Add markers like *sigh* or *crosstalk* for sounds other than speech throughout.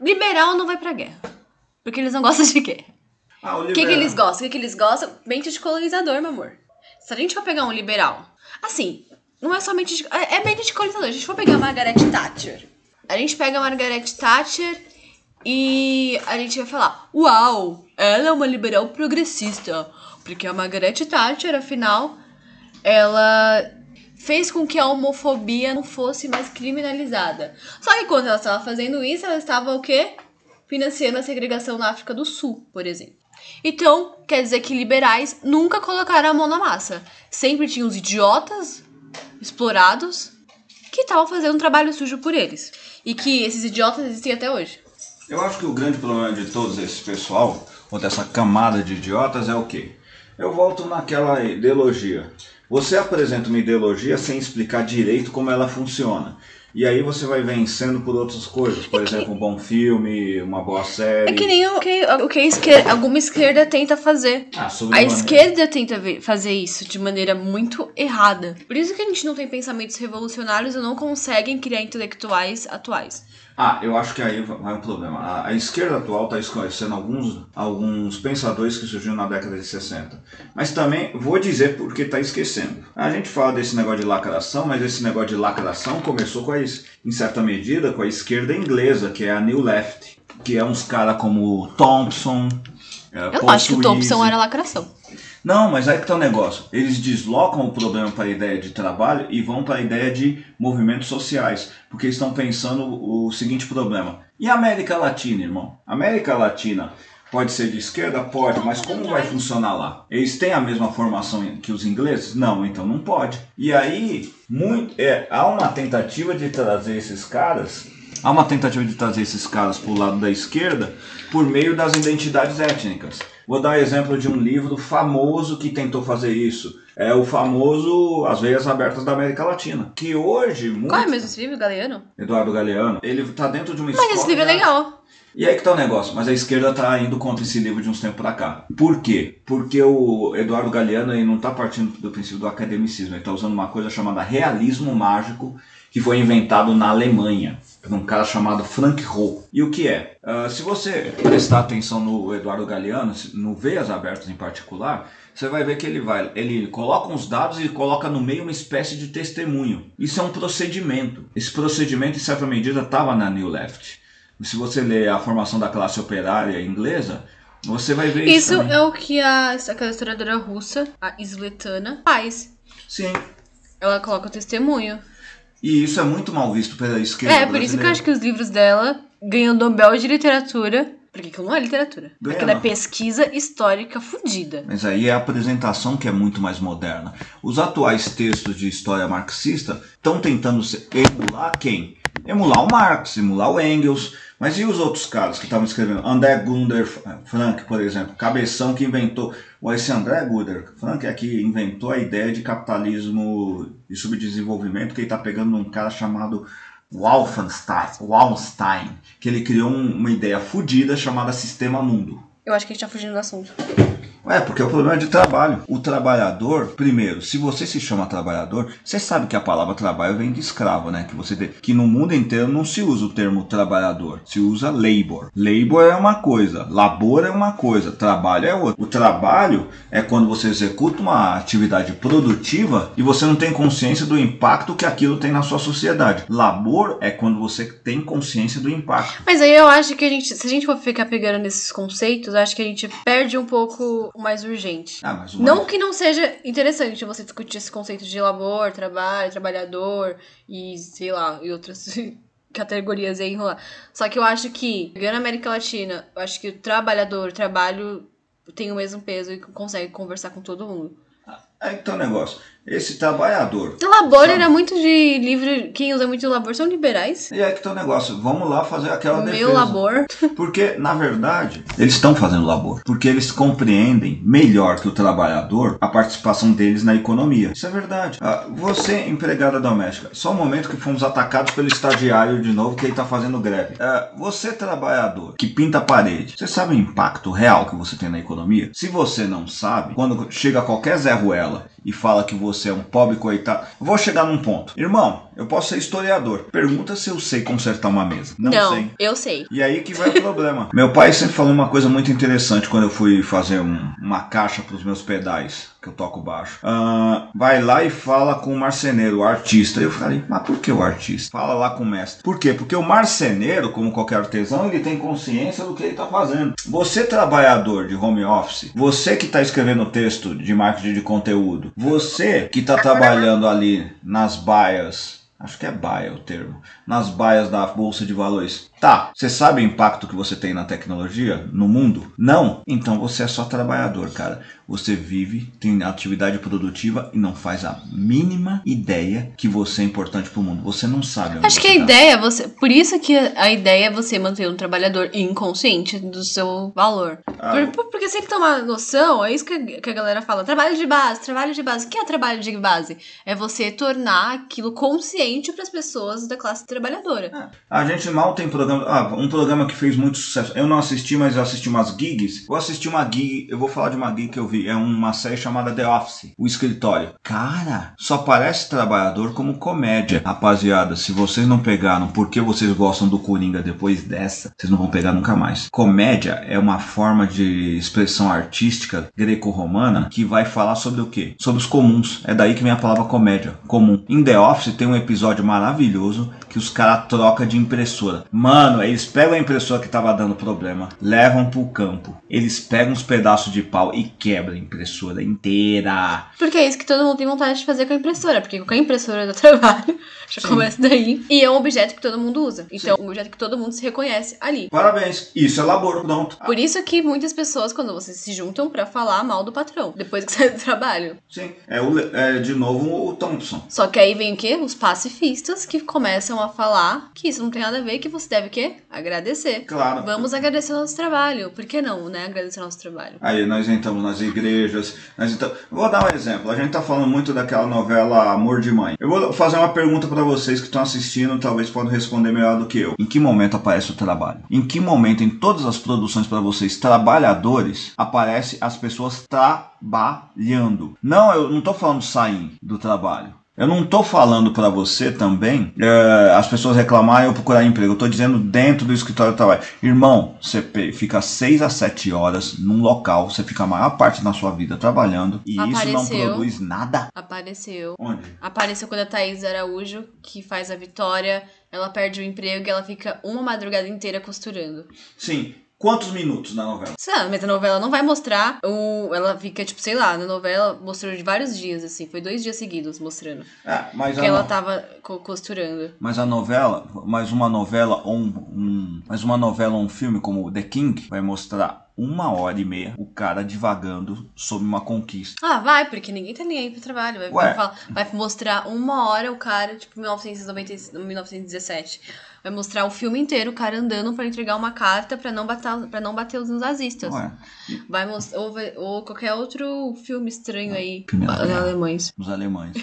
Liberal não vai pra guerra. Porque eles não gostam de guerra. Ah, o que, que eles gostam? O que, que eles gostam? Mente de colonizador, meu amor. Se a gente for pegar um liberal, assim, não é somente de, é, é mente de colonizador. A gente for pegar a Margaret Thatcher. A gente pega a Margaret Thatcher e a gente vai falar: Uau, ela é uma liberal progressista. Porque a Margaret Thatcher, afinal, ela fez com que a homofobia não fosse mais criminalizada. Só que quando ela estava fazendo isso, ela estava o quê? Financiando a segregação na África do Sul, por exemplo. Então, quer dizer que liberais nunca colocaram a mão na massa. Sempre tinham os idiotas explorados que estavam fazendo um trabalho sujo por eles. E que esses idiotas existem até hoje. Eu acho que o grande problema de todos esse pessoal, ou dessa camada de idiotas, é o quê? Eu volto naquela ideologia. Você apresenta uma ideologia sem explicar direito como ela funciona. E aí você vai vencendo por outras coisas. Por exemplo, um bom filme, uma boa série. É que nem o que, o que a esquerda, alguma esquerda tenta fazer. Ah, A esquerda tenta fazer isso de maneira muito errada. Por isso que a gente não tem pensamentos revolucionários e não conseguem criar intelectuais atuais. Ah, eu acho que aí vai um problema. A, a esquerda atual está esclarecendo alguns, alguns pensadores que surgiram na década de 60. Mas também vou dizer porque está esquecendo. A gente fala desse negócio de lacração, mas esse negócio de lacração começou com a, em certa medida com a esquerda inglesa, que é a New Left, que é uns caras como Thompson. é, Eu Paul acho que o Thompson era lacração. Não, mas aí que tá o negócio. Eles deslocam o problema para a ideia de trabalho e vão para a ideia de movimentos sociais. Porque eles estão pensando o seguinte problema. E a América Latina, irmão? América Latina pode ser de esquerda? Pode, mas como vai funcionar lá? Eles têm a mesma formação que os ingleses? Não, então não pode. E aí, muito, é, há uma tentativa de trazer esses caras. Há uma tentativa de trazer esses caras para o lado da esquerda por meio das identidades étnicas. Vou dar exemplo de um livro famoso que tentou fazer isso. É o famoso As Veias Abertas da América Latina. Que hoje, muito... Qual é mesmo esse livro, Galeano? Eduardo Galeano, ele tá dentro de uma Mas escola... esse livro é de- legal. E aí que tá o negócio, mas a esquerda tá indo contra esse livro de uns tempos pra cá. Por quê? Porque o Eduardo Galeano ele não tá partindo do princípio do academicismo, ele tá usando uma coisa chamada realismo mágico, que foi inventado na Alemanha, por um cara chamado Frank Roh. E o que é? Ah, se você prestar atenção no Eduardo Galeano, no Veias Abertas em particular, você vai ver que ele vai, ele coloca uns dados e coloca no meio uma espécie de testemunho. Isso é um procedimento. Esse procedimento, em certa medida, estava na New Left. Se você ler a formação da classe operária inglesa, você vai ver isso. Isso também. é o que a, aquela historiadora russa, a Sletana, faz. Sim. Ela coloca o testemunho. E isso é muito mal visto pela esquerda. É, por isso que eu acho que os livros dela ganham Nobel de Literatura. Porque aquilo não é literatura. Ganha Aquilo é pesquisa histórica fudida. Mas aí é a apresentação que é muito mais moderna. Os atuais textos de história marxista estão tentando emular quem? Emular o Marx, emular o Engels. Mas e os outros caras que estavam escrevendo? André Gunder Frank, por exemplo, cabeção que inventou. Ou Esse André Gunder Frank é que inventou a ideia de capitalismo e subdesenvolvimento, que ele está pegando um cara chamado Wallenstein, Wallenstein que ele criou um- uma ideia fodida chamada Sistema Mundo. Eu acho que a gente tá fugindo do assunto. É, porque é o problema de trabalho. O trabalhador, primeiro, se você se chama trabalhador, você sabe que a palavra trabalho vem de escravo, né? Que você que no mundo inteiro não se usa o termo trabalhador, se usa labor. Labor é uma coisa, labor é uma coisa, trabalho é outra. O trabalho é quando você executa uma atividade produtiva e você não tem consciência do impacto que aquilo tem na sua sociedade. Labor é quando você tem consciência do impacto. Mas aí eu acho que a gente, se a gente for ficar pegando nesses conceitos, acho que a gente perde um pouco o mais urgente. Ah, mas Não que não seja interessante você discutir esse conceito de labor, trabalho, trabalhador e sei lá, e outras *laughs* categorias aí enrolar. Só que eu acho que, pegando a América Latina, eu acho que o trabalhador, o trabalho tem o mesmo peso e consegue conversar com todo mundo. Aí que tá o negócio. Esse trabalhador O labor Sabe? era muito de livro. Quem usa muito labor são liberais. E aí que tá o negócio. Vamos lá fazer aquela O defesa. meu labor. *laughs* Porque, na verdade, eles estão fazendo labor. Porque eles compreendem melhor que o trabalhador a participação deles na economia. Isso é verdade. Ah, você, empregada doméstica, só um momento que fomos atacados pelo estagiário de novo que ele tá fazendo greve. Ah, você, trabalhador, que pinta a parede, você sabe o impacto real que você tem na economia? Se você não sabe, quando chega qualquer Zé Ruela ela. E fala que você é um pobre coitado. Vou chegar num ponto. Irmão, eu posso ser historiador. Pergunta se eu sei consertar uma mesa. Não, Não, sei. eu sei. E aí que vai o problema. *laughs* Meu pai sempre falou uma coisa muito interessante quando eu fui fazer um- uma caixa para os meus pedais, que eu toco baixo. Ah, vai lá e fala com o marceneiro, o artista. Eu falei, mas por que o artista? Fala lá com o mestre. Por quê? Porque o marceneiro, como qualquer artesão, ele tem consciência do que ele está fazendo. Você, trabalhador de home office, você que está escrevendo texto de marketing de conteúdo, você que está trabalhando ali nas baias Acho que é baia o termo. Nas baias da Bolsa de Valores. Tá, você sabe o impacto que você tem na tecnologia, no mundo? Não? Então você é só trabalhador, cara. Você vive, tem atividade produtiva e não faz a mínima ideia que você é importante pro mundo. Você não sabe. Acho que a tá. ideia é você. Por isso que a ideia é você manter um trabalhador inconsciente do seu valor. Ah, Por- por- porque se ele tomar noção, é isso que, que a galera fala. Trabalho de base, trabalho de base. O que é trabalho de base? É você tornar aquilo consciente para as pessoas da classe trabalhadora. A gente mal tem programa. Ah, um programa que fez muito sucesso. Eu não assisti, mas eu assisti umas gigs. Eu assisti uma gig, eu vou falar de uma gig que eu vi. É uma série chamada The Office, o escritório. Cara, só parece trabalhador como comédia. Rapaziada, se vocês não pegaram porque vocês gostam do Coringa depois dessa, vocês não vão pegar nunca mais. Comédia é uma forma de expressão artística greco-romana que vai falar sobre o quê? Sobre os comuns. É daí que vem a palavra comédia, comum. Em The Office tem um episódio maravilhoso que os caras trocam de impressora. Mano, eles pegam a impressora que tava dando problema, levam pro campo. Eles pegam uns pedaços de pau e quebram a impressora inteira. Porque é isso que todo mundo tem vontade de fazer com a impressora. Porque qualquer impressora dá *laughs* trabalho. Já Sim. começa daí. E é um objeto que todo mundo usa. Então, é um objeto que todo mundo se reconhece ali. Parabéns. Isso é labor, pronto. Por isso que muitas pessoas, quando vocês se juntam pra falar mal do patrão, depois que *laughs* sai do trabalho. Sim, é, o, é de novo o Thompson. Só que aí vem o quê? Os pacifistas que começam a falar que isso não tem nada a ver, que você deve o quê? Agradecer. Claro. Vamos agradecer o nosso trabalho. Por que não, né? Agradecer o nosso trabalho. Aí nós entramos nas igrejas, nós entramos... Vou dar um exemplo. A gente tá falando muito daquela novela Amor de Mãe. Eu vou fazer uma pergunta pra vocês que estão assistindo, talvez podem responder melhor do que eu. Em que momento aparece o trabalho? Em que momento em todas as produções pra vocês trabalhadores aparece as pessoas trabalhando? Não, eu não tô falando sair do trabalho. Eu não tô falando pra você também é, as pessoas reclamarem ou procurar emprego. Eu tô dizendo dentro do escritório de trabalho. Irmão, você fica 6 a 7 horas num local, você fica a maior parte da sua vida trabalhando e isso não Apareceu. produz nada. Apareceu. Onde? Apareceu quando a Thaís Araújo, que faz a Vitória, ela perde o emprego e ela fica uma madrugada inteira costurando. Sim. Quantos minutos na novela? Lá, mas a novela não vai mostrar o. Ela fica, tipo, sei lá, na novela mostrou de vários dias, assim. Foi dois dias seguidos mostrando. É, mas, Que ela no- tava co- costurando. mas a novela, mas uma novela ou um, um- mas uma novela ou um filme como The King vai mostrar uma hora e meia o cara divagando sobre uma conquista. Ah, vai, porque ninguém tá nem aí pro trabalho. Vai, vai, falar- vai mostrar uma hora o cara, tipo, 1990, 1917. Vai mostrar o filme inteiro o cara andando pra entregar uma carta pra não bater, pra não bater os nazistas. Ué, Vai mostrar. Ou, vai- ou qualquer outro filme estranho aí. Primeira Os alemães. os alemães.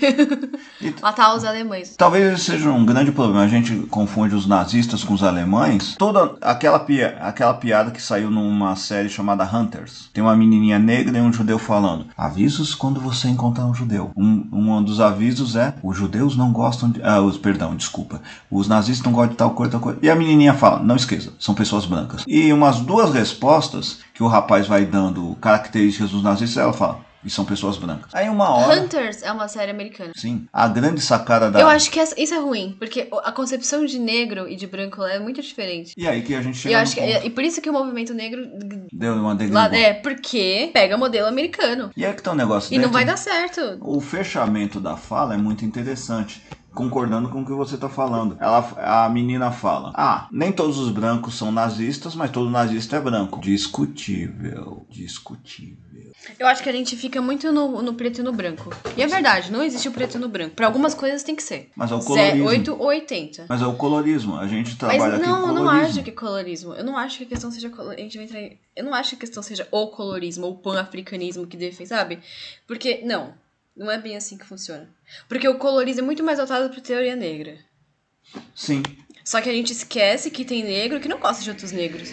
*laughs* Matar os alemães. Talvez esse seja um grande problema. A gente confunde os nazistas com os alemães. Toda aquela, aquela piada que saiu numa série chamada Hunters. Tem uma menininha negra e um judeu falando: Avisos quando você encontrar um judeu. Um, um dos avisos é: os judeus não gostam de. Ah, os, perdão, desculpa. Os nazistas não gostam de tal coisa, tal coisa. E a menininha fala: Não esqueça, são pessoas brancas. E umas duas respostas que o rapaz vai dando características dos nazistas, ela fala: E são pessoas brancas. Aí uma hora. Hunters é uma série americana. Sim, a grande sacada da. Eu acho que essa- isso é ruim, porque a concepção de negro e de branco lá é muito diferente. E aí que a gente E, chega eu no acho que, ponto. e por isso que o movimento negro Deu uma degringolada. é porque pega modelo americano. E aí que tá um negócio E não dentro- vai dar certo. O fechamento da fala é muito interessante. Concordando com o que você tá falando. Ela, a menina fala: Ah, nem todos os brancos são nazistas, mas todo nazista é branco. Discutível. Discutível. Eu acho que a gente fica muito no, no preto e no branco. E é verdade, não existe o preto e no branco. Pra algumas coisas tem que ser. Mas é o Zé, colorismo. 8 ou 80. Mas é o colorismo. A gente Mas trabalha aqui não, com eu não colorismo. acho que é colorismo. Eu não acho que a questão seja. A gente vai entrar em- Eu não acho que a questão seja o colorismo ou o pan-africanismo que defende, sabe? Porque, não. Não é bem assim que funciona. Porque o colorismo é muito mais voltado pra teoria negra. Sim. Só que a gente esquece que tem negro que não gosta de outros negros.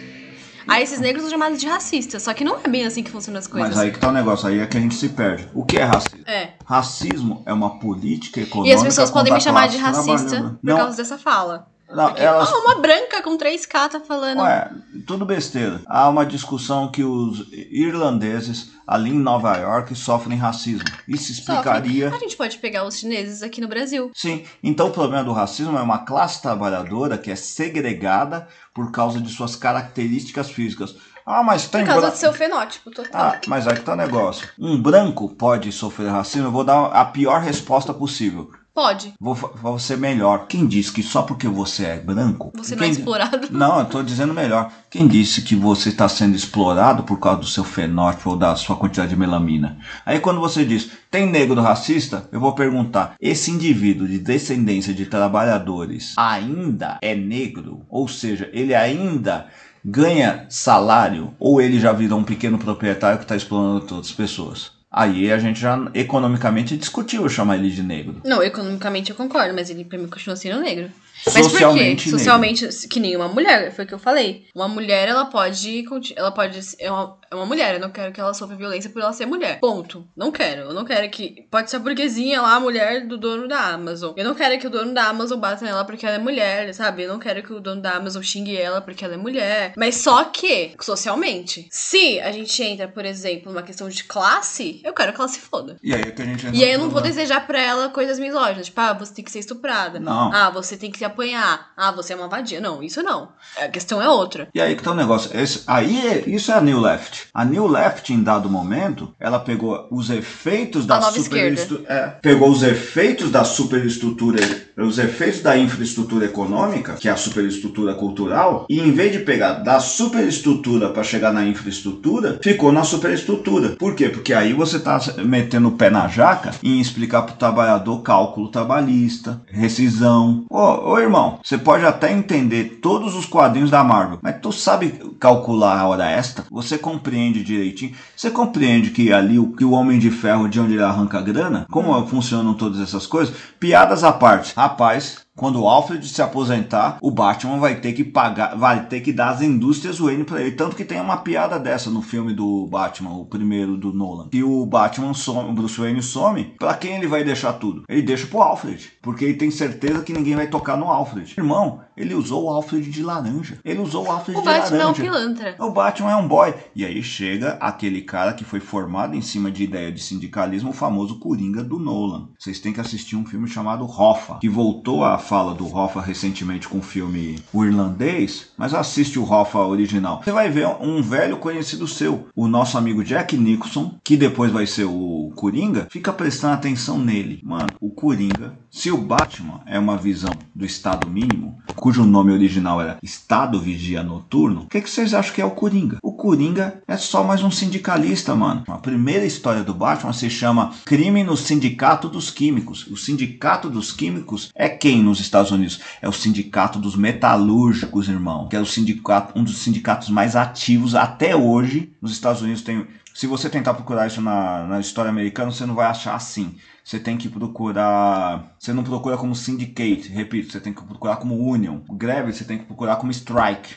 Aí esses negros são chamados de racistas. Só que não é bem assim que funcionam as coisas. Mas aí que tá o negócio, aí é que a gente se perde. O que é racismo? É. Racismo é uma política econômica. E as pessoas podem me chamar de racista por Não, causa dessa fala. Não, Porque, elas. ah, uma branca com 3K tá falando. Ué, tudo besteira. Há uma discussão que os irlandeses ali em Nova York sofrem racismo. Isso explicaria. A gente pode pegar os chineses aqui no Brasil. Sim, então o problema do racismo é uma classe trabalhadora que é segregada por causa de suas características físicas. Ah, mas tem Por causa bra- do seu fenótipo total. Ah, mas aí que tá o negócio. Um branco pode sofrer racismo, eu vou dar a pior resposta possível. Pode. Vou, vou ser melhor. Quem disse que só porque você é branco. Você não é quem- explorado. *laughs* Não, eu tô dizendo melhor. Quem disse que você está sendo explorado por causa do seu fenótipo ou da sua quantidade de melamina? Aí quando você diz, tem negro racista? Eu vou perguntar, esse indivíduo de descendência de trabalhadores ainda é negro? Ou seja, ele ainda ganha salário ou ele já virou um pequeno proprietário que está explorando todas as pessoas? Aí a gente já economicamente discutiu chamar ele de negro. Não, economicamente eu concordo, mas ele pra mim continua sendo negro. Mas por quê? Socialmente negro. Que nem uma mulher, foi o que eu falei. Uma mulher, ela pode. Ela pode. É uma, é uma mulher, eu não quero que ela sofra violência por ela ser mulher. Ponto. Não quero. Eu não quero que. Pode ser a burguesia lá, a mulher do dono da Amazon. Eu não quero que o dono da Amazon bata nela porque ela é mulher, sabe? Eu não quero que o dono da Amazon xingue ela porque ela é mulher. Mas só que, socialmente, se a gente entra, por exemplo, numa questão de classe, eu quero que ela se foda. E aí é que a gente E aí eu não vou desejar pra ela coisas misóginas. Tipo, ah, você tem que ser estuprada. Não. Ah, você tem que se apanhar. Ah, você é uma vadia. Não, isso não. A questão é outra. E aí que tá o negócio. Esse- aí é- isso é a New Left. A New Left, em dado momento, ela pegou os efeitos da A nova superestru- é, pegou os efeitos da superestrutura, os efeitos da infraestrutura econômica, que é a superestrutura cultural, e em vez de pegar da superestrutura para chegar na infraestrutura, ficou na superestrutura. Por quê? Porque aí você tá metendo o pé na jaca em explicar pro trabalhador cálculo trabalhista, rescisão. Ô, ô irmão, você pode até entender todos os quadrinhos da Marvel, mas tu sabe calcular a hora extra? Você compreende direitinho? Você compreende que ali o que o Homem de Ferro de onde ele arranca a grana? Como funcionam todas essas coisas? Piadas à parte. Rapaz, quando o Alfred se aposentar, o Batman vai ter que pagar, vai ter que dar as indústrias Wayne pra ele. Tanto que tem uma piada dessa no filme do Batman, o primeiro do Nolan. Que o Batman some, o Bruce Wayne some. Pra quem ele vai deixar tudo? Ele deixa pro Alfred. Porque ele tem certeza que ninguém vai tocar no Alfred. Irmão, ele usou o Alfred de laranja. Ele usou o Alfred O de Batman é um laranja. pilantra. O Batman é um boy. E aí chega aquele cara que foi formado em cima de ideia de sindicalismo, o famoso Coringa do Nolan. Vocês têm que assistir um filme chamado Hoffa, que voltou à fala do Hoffa recentemente com o filme O Irlandês, mas assiste o Hoffa original. Você vai ver um velho conhecido seu, o nosso amigo Jack Nicholson, que depois vai ser o Coringa, fica prestando atenção nele. Mano, o Coringa, se o Batman é uma visão do Estado mínimo, cujo nome original era Estado Vigia Noturno, o que, que vocês acham que é o Coringa? O Coringa é só mais um sindicalista, mano. A primeira história do Batman se chama Crime no Sindicato dos Químicos. O Sindicato dos Químicos é quem nos Estados Unidos? É o Sindicato dos Metalúrgicos, irmão. Que é o sindicato, um dos sindicatos mais ativos até hoje. Nos Estados Unidos tem. Se você tentar procurar isso na, na história americana, você não vai achar assim. Você tem que procurar. Você não procura como syndicate, repito, você tem que procurar como union. Greve, você tem que procurar como strike.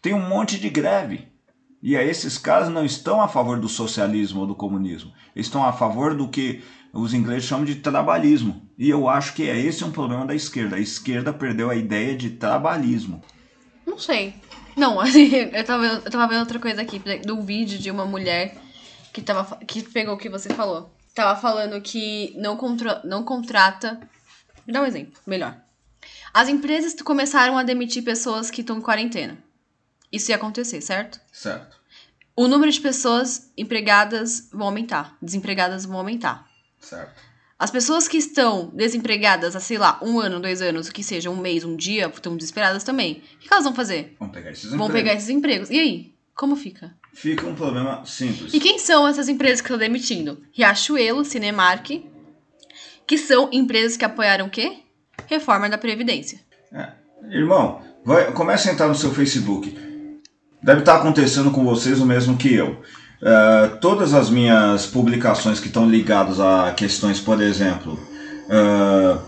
Tem um monte de greve. E aí esses caras não estão a favor do socialismo ou do comunismo. Eles estão a favor do que os ingleses chamam de trabalhismo. E eu acho que é esse um problema da esquerda. A esquerda perdeu a ideia de trabalhismo. Não sei. Não, *laughs* assim, eu tava, vendo- eu tava vendo outra coisa aqui, um vídeo de uma mulher que, tava, que pegou o que você falou. Tava falando que não, contra, não contrata. Me dá um exemplo, melhor. As empresas começaram a demitir pessoas que estão em quarentena. Isso ia acontecer, certo? Certo. O número de pessoas empregadas vão aumentar, desempregadas vão aumentar. Certo. As pessoas que estão desempregadas há, sei lá, um ano, dois anos, o que seja, um mês, um dia, estão desesperadas também. O que elas vão fazer? Vamos pegar esses Vão empregos. pegar esses empregos. E aí? Como fica? Fica um problema simples. E quem são essas empresas que estão demitindo? Riachuelo, Cinemark, que são empresas que apoiaram o quê? Reforma da Previdência. É. Irmão, vai, comece a entrar no seu Facebook. Deve estar acontecendo com vocês o mesmo que eu. É, todas as minhas publicações que estão ligadas a questões, por exemplo, é,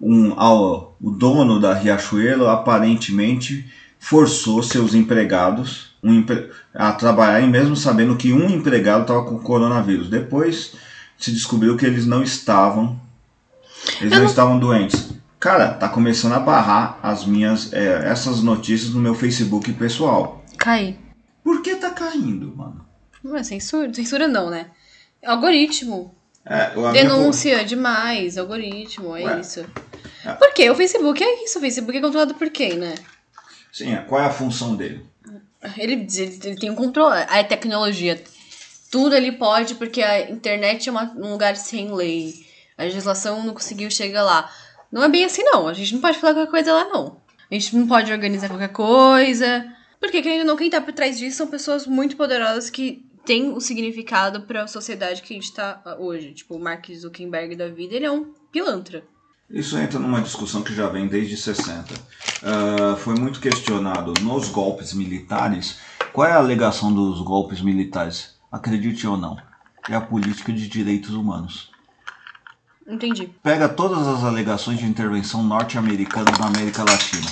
um, ao, o dono da Riachuelo aparentemente forçou seus empregados um empre... a trabalhar mesmo sabendo que um empregado estava com coronavírus. Depois se descobriu que eles não estavam, eles não, não, estavam doentes. Cara, tá começando a barrar as minhas é, essas notícias no meu Facebook pessoal. Cai. Por que tá caindo, mano? Não é censura, censura não, né? Algoritmo. É, Denúncia demais, algoritmo, é Ué. isso. É. Por quê? O Facebook é isso, o Facebook é controlado por quem, né? Sim, é. qual é a função dele? Ele, ele, ele tem um controle, a tecnologia, tudo ele pode, porque a internet é uma, um lugar sem lei. A legislação não conseguiu chegar lá. Não é bem assim, não. A gente não pode falar qualquer coisa lá, não. A gente não pode organizar qualquer coisa. Porque, querendo não, quem tá por trás disso são pessoas muito poderosas que têm o significado para a sociedade que a gente tá hoje. Tipo, o Mark Zuckerberg da vida, ele é um pilantra. Isso entra numa discussão que já vem desde 60. Uh, ah, foi muito questionado nos golpes militares. Qual é a alegação dos golpes militares? Acredite ou não, é a política de direitos humanos. Entendi. Pega todas as alegações de intervenção norte-americana na América Latina.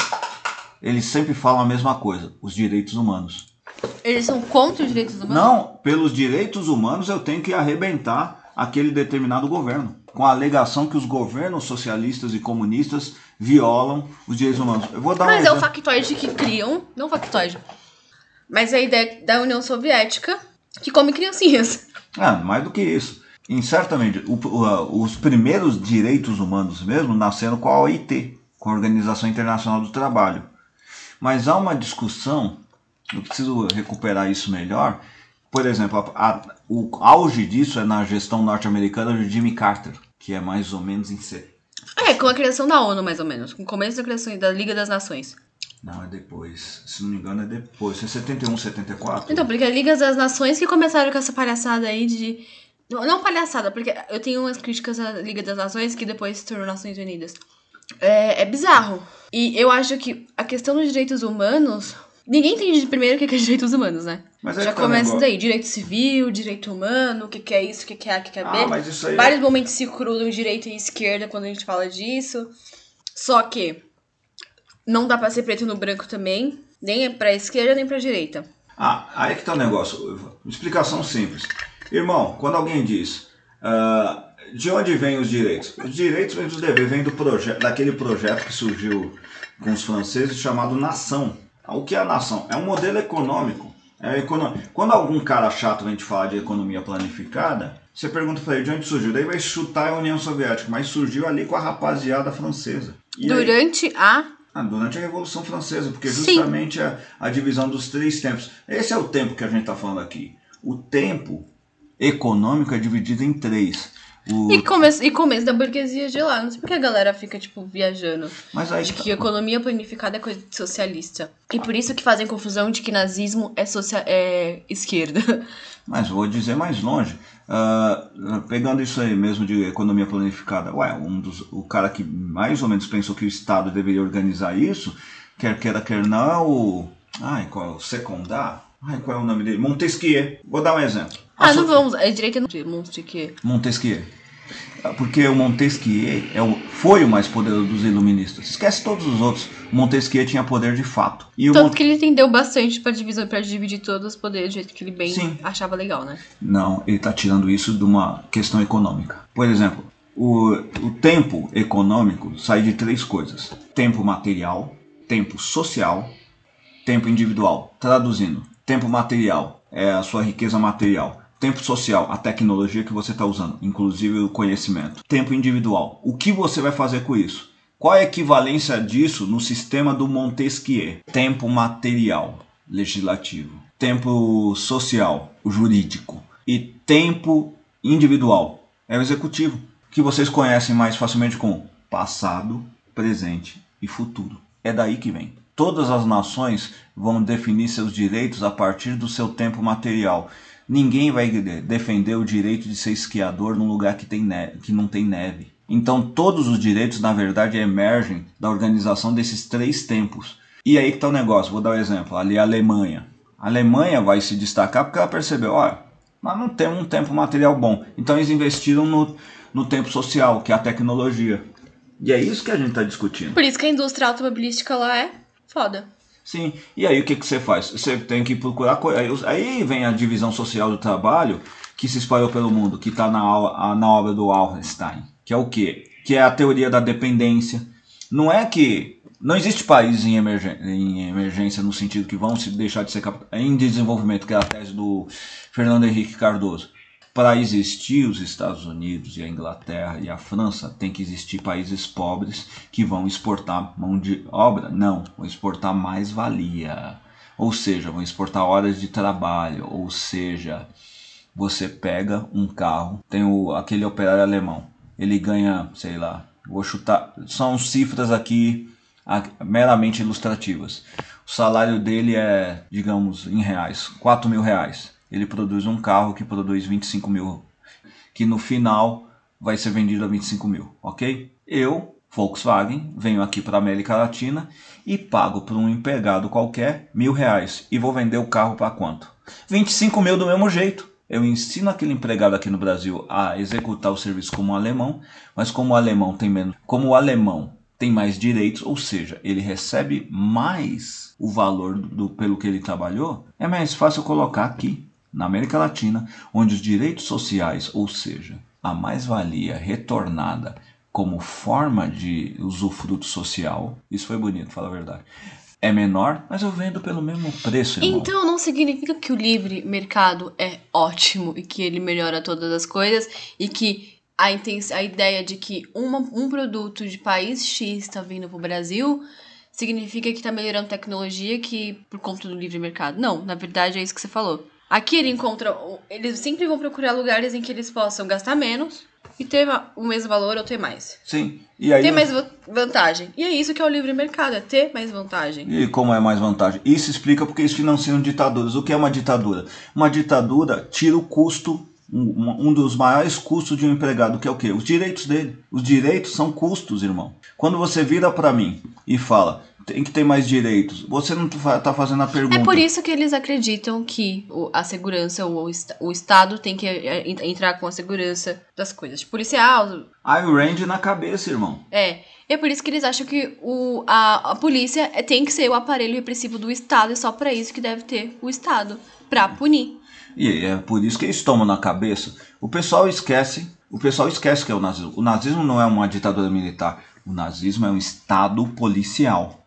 Eles sempre falam a mesma coisa: os direitos humanos. Eles são contra os direitos humanos? Não, pelos direitos humanos eu tenho que arrebentar aquele determinado governo com a alegação que os governos socialistas e comunistas violam os direitos humanos. Eu vou dar Mas um é o factoide que criam, não o factoide. Mas é a ideia da União Soviética que come criancinhas. Ah, mais do que isso. Em certa medida, os primeiros direitos humanos mesmo nasceram com a OIT, com a Organização Internacional do Trabalho. Mas há uma discussão, eu preciso recuperar isso melhor. Por exemplo, a, a, o auge disso é na gestão norte-americana de Jimmy Carter, que é mais ou menos em C. É, com a criação da ONU, mais ou menos. Com o começo da criação da Liga das Nações. Não, é depois. Se não me engano, é depois. É 71, 74. Então, porque a Liga das Nações que começaram com essa palhaçada aí de. Não palhaçada, porque eu tenho umas críticas à Liga das Nações que depois se tornou Nações Unidas. É, é bizarro. E eu acho que a questão dos direitos humanos. Ninguém entende primeiro o que é direitos humanos, né? Mas Já começa daí, direito civil, direito humano, o que, que é isso, o que, que é A, o que, que é B. Ah, mas isso aí Vários é... momentos se cruzam direita e esquerda quando a gente fala disso. Só que não dá pra ser preto no branco também, nem pra esquerda nem pra direita. Ah, aí que tá o negócio. Explicação simples. Irmão, quando alguém diz uh, de onde vêm os direitos? Os direitos vêm dos deveres, vêm do proje daquele projeto que surgiu com os franceses chamado Nação. O que é a nação? É um modelo econômico é. Quando algum cara chato vem te falar de economia planificada, você pergunta pra ele de onde surgiu. Daí vai chutar a União Soviética, mas surgiu ali com a rapaziada francesa. E durante aí... a. Ah, durante a Revolução Francesa, porque justamente a, a divisão dos três tempos. Esse é o tempo que a gente está falando aqui. O tempo econômico é dividido em três. O... E, começo, e começo da burguesia de lá. Não sei porque a galera fica, tipo, viajando. Mas aí de que tá... economia planificada é coisa socialista. E por isso que fazem confusão de que nazismo é, social, é esquerda. *laughs* Mas vou dizer mais longe. Uh, pegando isso aí mesmo de economia planificada. Ué, um dos, o cara que mais ou menos pensou que o Estado deveria organizar isso, quer queira, quer não, o... Ai, qual é o Secondar? Ai, qual é o nome dele? Montesquieu. Vou dar um exemplo. Ah, não vamos. É direita de Montesquieu. Montesquieu. Porque o Montesquieu é o, foi o mais poderoso dos iluministas. Esquece todos os outros. Montesquieu tinha poder de fato. E Tanto Mont... que ele entendeu bastante para divisão para dividir todos os poderes do jeito que ele bem Sim. achava legal, né? Não, ele está tirando isso de uma questão econômica. Por exemplo, o, o tempo econômico sai de três coisas: tempo material, tempo social, tempo individual. Traduzindo, tempo material é a sua riqueza material. Tempo social, a tecnologia que você está usando, inclusive o conhecimento. Tempo individual, o que você vai fazer com isso? Qual é a equivalência disso no sistema do Montesquieu? Tempo material, legislativo. Tempo social, jurídico. E tempo individual, é o executivo, que vocês conhecem mais facilmente com passado, presente e futuro. É daí que vem. Todas as nações vão definir seus direitos a partir do seu tempo material. Ninguém vai defender o direito de ser esquiador num lugar que, tem neve, que não tem neve. Então todos os direitos, na verdade, emergem da organização desses três tempos. E aí que está o negócio, vou dar um exemplo, ali a Alemanha. A Alemanha vai se destacar porque ela percebeu, olha, nós não temos um tempo material bom. Então eles investiram no, no tempo social, que é a tecnologia. E é isso que a gente está discutindo. Por isso que a indústria automobilística lá é foda. Sim, e aí o que, que você faz? Você tem que procurar. Aí vem a divisão social do trabalho que se espalhou pelo mundo, que está na, na obra do Wallenstein, que é o quê? Que é a teoria da dependência. Não é que. Não existe país em, emergência, em emergência no sentido que vão se deixar de ser em desenvolvimento, que é a tese do Fernando Henrique Cardoso para existir os Estados Unidos e a Inglaterra e a França, tem que existir países pobres que vão exportar mão de obra? Não, vão exportar mais-valia. Ou seja, vão exportar horas de trabalho. Ou seja, você pega um carro, tem o, aquele operário alemão, ele ganha, sei lá, vou chutar, são cifras aqui meramente ilustrativas. O salário dele é, digamos, em reais, 4 mil reais ele produz um carro que produz 25 mil, que no final vai ser vendido a 25 mil, ok? Eu, Volkswagen, venho aqui para a América Latina e pago para um empregado qualquer mil reais e vou vender o carro para quanto? 25 mil do mesmo jeito. Eu ensino aquele empregado aqui no Brasil a executar o serviço como um alemão, mas como o alemão tem menos, como o alemão tem mais direitos, ou seja, ele recebe mais o valor do, pelo que ele trabalhou, é mais fácil colocar aqui na América Latina, onde os direitos sociais, ou seja, a mais-valia retornada como forma de usufruto social, isso foi bonito, fala a verdade, é menor, mas eu vendo pelo mesmo preço. Irmão. Então não significa que o livre mercado é ótimo e que ele melhora todas as coisas e que a, a ideia de que uma, um produto de país X está vindo para o Brasil significa que está melhorando tecnologia que por conta do livre mercado. Não, na verdade é isso que você falou. Aqui ele encontra. Eles sempre vão procurar lugares em que eles possam gastar menos e ter o mesmo valor ou ter mais. Sim. E aí, ter mais vantagem. E é isso que é o livre mercado, é ter mais vantagem. E como é mais vantagem? Isso explica porque eles financiam ditaduras. O que é uma ditadura? Uma ditadura tira o custo, um, um dos maiores custos de um empregado, que é o quê? Os direitos dele. Os direitos são custos, irmão. Quando você vira para mim e fala, tem que ter mais direitos. Você não está fazendo a pergunta. É por isso que eles acreditam que a segurança, o, o Estado tem que é, entrar com a segurança das coisas. Policial. Ayn Rand na cabeça, irmão. É. É por isso que eles acham que o, a, a polícia é, tem que ser o aparelho repressivo do Estado e só para isso que deve ter o Estado para punir. E é por isso que eles tomam na cabeça. O pessoal esquece. O pessoal esquece que é o nazismo. O nazismo não é uma ditadura militar. O nazismo é um Estado policial.